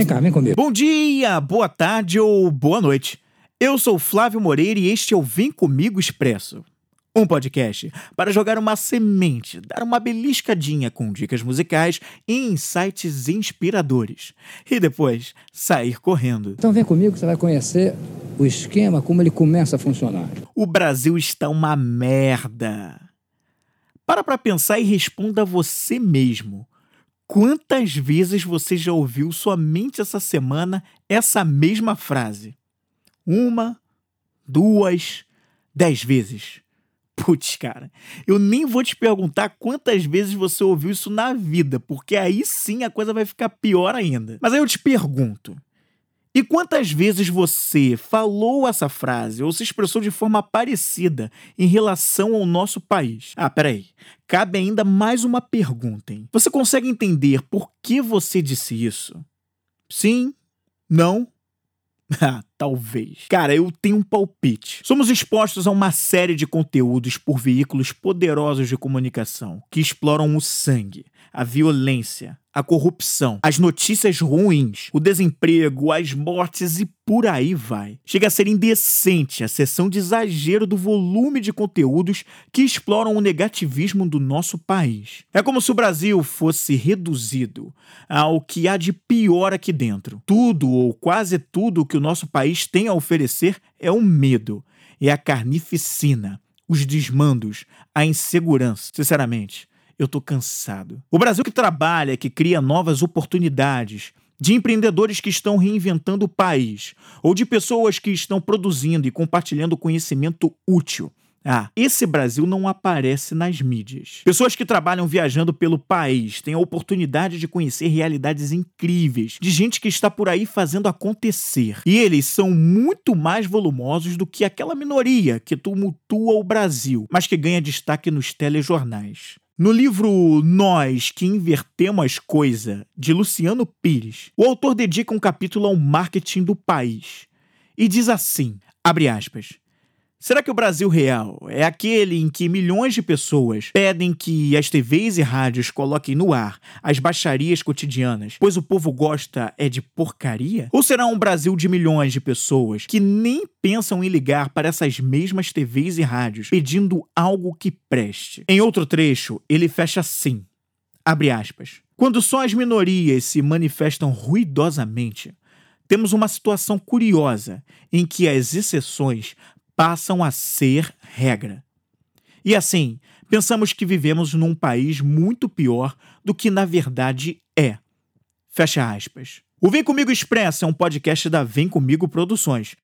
Vem cá, vem comigo. Bom dia, boa tarde ou boa noite. Eu sou Flávio Moreira e este é o Vem Comigo Expresso. Um podcast para jogar uma semente, dar uma beliscadinha com dicas musicais e insights inspiradores. E depois sair correndo. Então vem comigo que você vai conhecer o esquema, como ele começa a funcionar. O Brasil está uma merda. Para pra pensar e responda você mesmo. Quantas vezes você já ouviu somente essa semana essa mesma frase? Uma, duas, dez vezes. Putz, cara, eu nem vou te perguntar quantas vezes você ouviu isso na vida, porque aí sim a coisa vai ficar pior ainda. Mas aí eu te pergunto: e quantas vezes você falou essa frase ou se expressou de forma parecida em relação ao nosso país? Ah, peraí. Cabe ainda mais uma pergunta, hein? Você consegue entender por que você disse isso? Sim? Não? Ah, talvez. Cara, eu tenho um palpite. Somos expostos a uma série de conteúdos por veículos poderosos de comunicação que exploram o sangue, a violência, a corrupção, as notícias ruins, o desemprego, as mortes e por aí vai. Chega a ser indecente a sessão de exagero do volume de conteúdos que exploram o negativismo do nosso país. É como se o Brasil fosse reduzido ao que há de pior aqui dentro. Tudo ou quase tudo que o nosso país tem a oferecer é o medo, é a carnificina, os desmandos, a insegurança. Sinceramente, eu tô cansado. O Brasil que trabalha, que cria novas oportunidades, de empreendedores que estão reinventando o país, ou de pessoas que estão produzindo e compartilhando conhecimento útil. Ah, esse Brasil não aparece nas mídias. Pessoas que trabalham viajando pelo país têm a oportunidade de conhecer realidades incríveis, de gente que está por aí fazendo acontecer. E eles são muito mais volumosos do que aquela minoria que tumultua o Brasil, mas que ganha destaque nos telejornais. No livro Nós que Invertemos as Coisas, de Luciano Pires, o autor dedica um capítulo ao marketing do país. E diz assim: abre aspas. Será que o Brasil real é aquele em que milhões de pessoas pedem que as TVs e rádios coloquem no ar as baixarias cotidianas, pois o povo gosta é de porcaria? Ou será um Brasil de milhões de pessoas que nem pensam em ligar para essas mesmas TVs e rádios pedindo algo que preste? Em outro trecho, ele fecha assim: abre aspas. Quando só as minorias se manifestam ruidosamente, temos uma situação curiosa em que as exceções passam a ser regra. E assim, pensamos que vivemos num país muito pior do que na verdade é. Fecha aspas. O Vem Comigo Expressa é um podcast da Vem Comigo Produções.